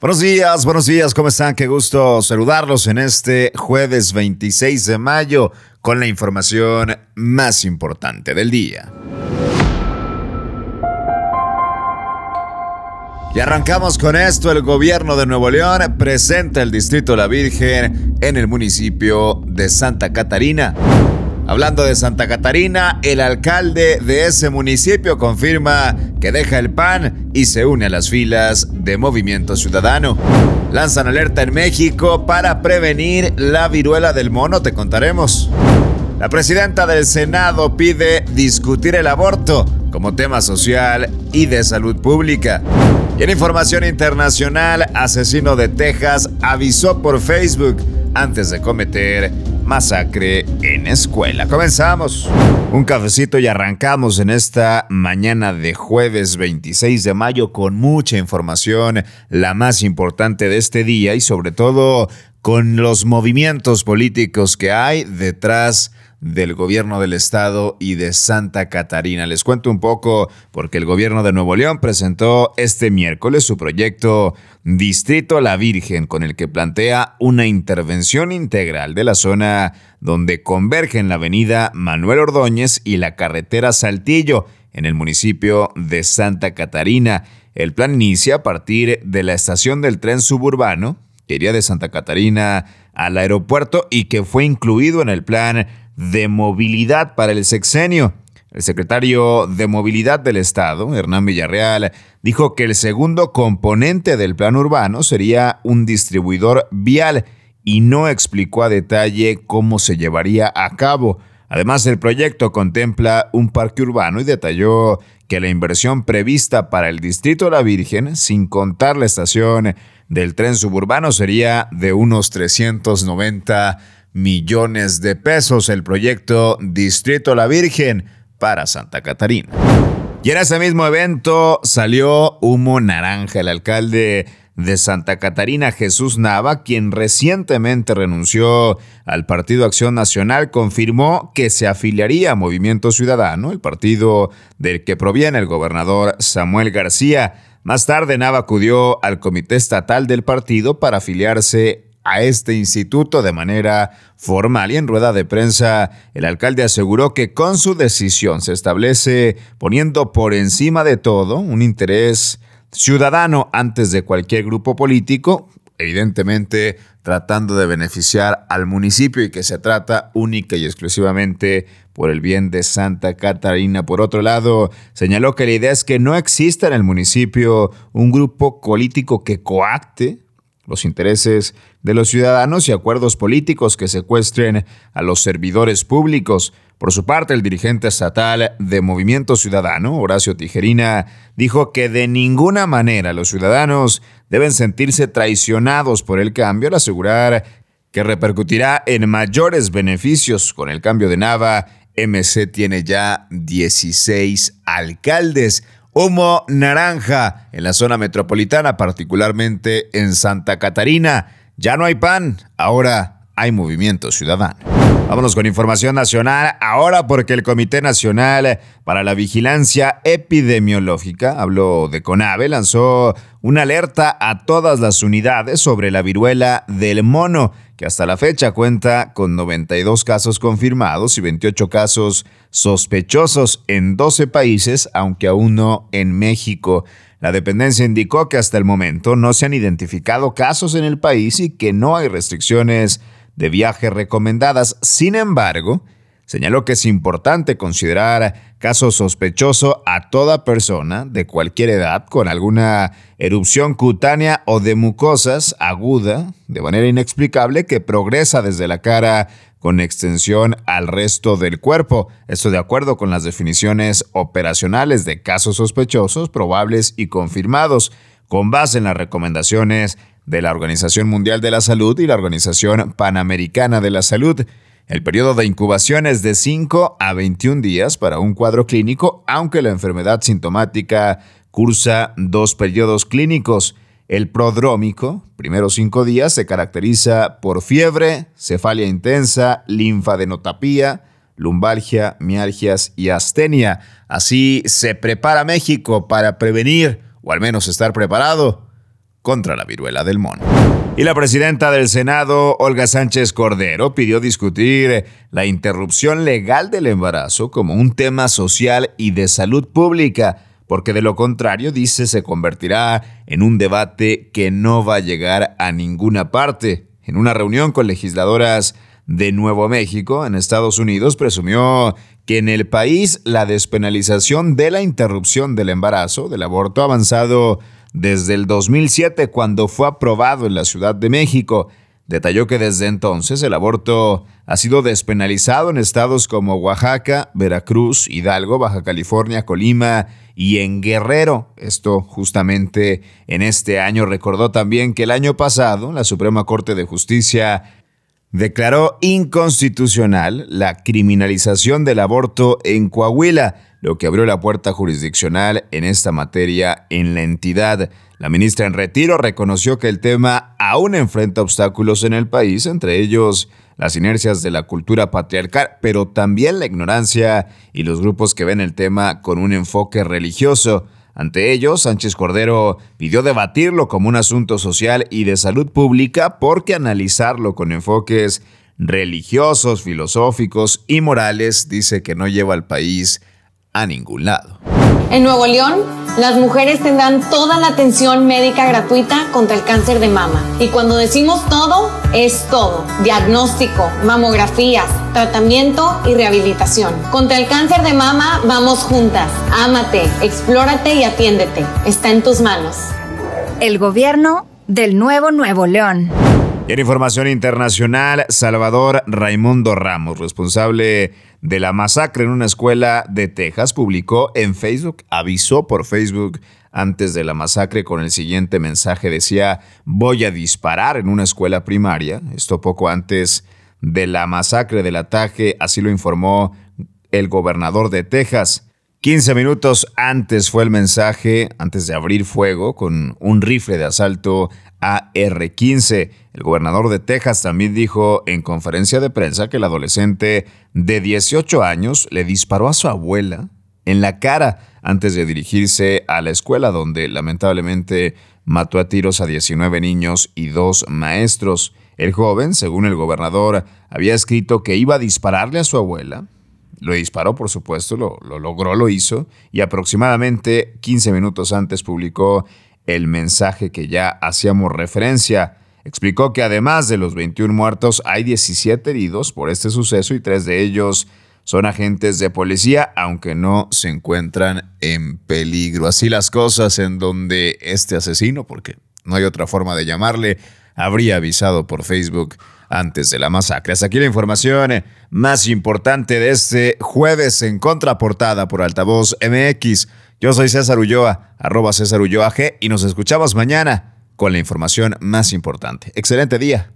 Buenos días, buenos días, ¿cómo están? Qué gusto saludarlos en este jueves 26 de mayo con la información más importante del día. Y arrancamos con esto, el gobierno de Nuevo León presenta el Distrito La Virgen en el municipio de Santa Catarina. Hablando de Santa Catarina, el alcalde de ese municipio confirma que deja el PAN y se une a las filas de Movimiento Ciudadano. Lanzan alerta en México para prevenir la viruela del mono, te contaremos. La presidenta del Senado pide discutir el aborto como tema social y de salud pública. Y en información internacional, asesino de Texas avisó por Facebook antes de cometer masacre en escuela. Comenzamos. Un cafecito y arrancamos en esta mañana de jueves 26 de mayo con mucha información, la más importante de este día y sobre todo con los movimientos políticos que hay detrás del gobierno del estado y de Santa Catarina. Les cuento un poco porque el gobierno de Nuevo León presentó este miércoles su proyecto Distrito La Virgen con el que plantea una intervención integral de la zona donde convergen la avenida Manuel Ordóñez y la carretera Saltillo en el municipio de Santa Catarina. El plan inicia a partir de la estación del tren suburbano que iría de Santa Catarina al aeropuerto y que fue incluido en el plan de movilidad para el sexenio. El secretario de Movilidad del Estado, Hernán Villarreal, dijo que el segundo componente del plan urbano sería un distribuidor vial y no explicó a detalle cómo se llevaría a cabo. Además, el proyecto contempla un parque urbano y detalló que la inversión prevista para el Distrito la Virgen, sin contar la estación del tren suburbano, sería de unos 390 millones de pesos el proyecto Distrito La Virgen para Santa Catarina. Y en ese mismo evento salió humo naranja. El alcalde de Santa Catarina, Jesús Nava, quien recientemente renunció al Partido Acción Nacional, confirmó que se afiliaría a Movimiento Ciudadano, el partido del que proviene el gobernador Samuel García. Más tarde, Nava acudió al comité estatal del partido para afiliarse a este instituto de manera formal y en rueda de prensa el alcalde aseguró que con su decisión se establece poniendo por encima de todo un interés ciudadano antes de cualquier grupo político, evidentemente tratando de beneficiar al municipio y que se trata única y exclusivamente por el bien de Santa Catarina. Por otro lado, señaló que la idea es que no exista en el municipio un grupo político que coacte los intereses de los ciudadanos y acuerdos políticos que secuestren a los servidores públicos. Por su parte, el dirigente estatal de Movimiento Ciudadano, Horacio Tijerina, dijo que de ninguna manera los ciudadanos deben sentirse traicionados por el cambio al asegurar que repercutirá en mayores beneficios con el cambio de Nava. MC tiene ya 16 alcaldes humo naranja en la zona metropolitana, particularmente en Santa Catarina. Ya no hay pan, ahora hay movimiento ciudadano. Vámonos con información nacional ahora porque el Comité Nacional para la Vigilancia Epidemiológica, habló de CONAVE, lanzó una alerta a todas las unidades sobre la viruela del mono, que hasta la fecha cuenta con 92 casos confirmados y 28 casos sospechosos en 12 países, aunque aún no en México. La dependencia indicó que hasta el momento no se han identificado casos en el país y que no hay restricciones de viaje recomendadas. Sin embargo, señaló que es importante considerar caso sospechoso a toda persona de cualquier edad con alguna erupción cutánea o de mucosas aguda de manera inexplicable que progresa desde la cara con extensión al resto del cuerpo. Esto de acuerdo con las definiciones operacionales de casos sospechosos, probables y confirmados, con base en las recomendaciones de la Organización Mundial de la Salud y la Organización Panamericana de la Salud. El periodo de incubación es de 5 a 21 días para un cuadro clínico, aunque la enfermedad sintomática cursa dos periodos clínicos. El prodrómico, primeros cinco días, se caracteriza por fiebre, cefalia intensa, linfadenotapía, lumbalgia, mialgias y astenia. Así se prepara México para prevenir, o al menos estar preparado, contra la viruela del mono. Y la presidenta del Senado, Olga Sánchez Cordero, pidió discutir la interrupción legal del embarazo como un tema social y de salud pública, porque de lo contrario, dice, se convertirá en un debate que no va a llegar a ninguna parte. En una reunión con legisladoras de Nuevo México, en Estados Unidos, presumió que en el país la despenalización de la interrupción del embarazo, del aborto, avanzado desde el 2007 cuando fue aprobado en la Ciudad de México. Detalló que desde entonces el aborto ha sido despenalizado en estados como Oaxaca, Veracruz, Hidalgo, Baja California, Colima y en Guerrero. Esto justamente en este año. Recordó también que el año pasado la Suprema Corte de Justicia declaró inconstitucional la criminalización del aborto en Coahuila, lo que abrió la puerta jurisdiccional en esta materia en la entidad. La ministra en retiro reconoció que el tema aún enfrenta obstáculos en el país, entre ellos las inercias de la cultura patriarcal, pero también la ignorancia y los grupos que ven el tema con un enfoque religioso. Ante ello, Sánchez Cordero pidió debatirlo como un asunto social y de salud pública porque analizarlo con enfoques religiosos, filosóficos y morales dice que no lleva al país a ningún lado. En Nuevo León, las mujeres tendrán toda la atención médica gratuita contra el cáncer de mama. Y cuando decimos todo, es todo. Diagnóstico, mamografías, tratamiento y rehabilitación. Contra el cáncer de mama vamos juntas. Ámate, explórate y atiéndete. Está en tus manos. El gobierno del nuevo Nuevo León. En información internacional, Salvador Raimundo Ramos, responsable de la masacre en una escuela de Texas, publicó en Facebook, avisó por Facebook antes de la masacre con el siguiente mensaje. Decía, voy a disparar en una escuela primaria. Esto poco antes de la masacre del ataque, así lo informó el gobernador de Texas. 15 minutos antes fue el mensaje, antes de abrir fuego con un rifle de asalto AR-15. El gobernador de Texas también dijo en conferencia de prensa que el adolescente de 18 años le disparó a su abuela en la cara antes de dirigirse a la escuela donde lamentablemente mató a tiros a 19 niños y dos maestros. El joven, según el gobernador, había escrito que iba a dispararle a su abuela, lo disparó, por supuesto, lo, lo, logró, lo hizo, y aproximadamente 15 minutos antes publicó el mensaje que ya hacíamos referencia. Explicó que además de los 21 muertos, hay 17 heridos por este suceso y tres de ellos son agentes de policía, aunque no se encuentran en peligro. Así las cosas en donde este asesino, porque no hay otra forma de llamarle, habría avisado por Facebook antes de la masacre. Hasta aquí la información más importante de este jueves en contraportada por Altavoz MX. Yo soy César Ulloa, arroba César Ulloa G, y nos escuchamos mañana con la información más importante. Excelente día.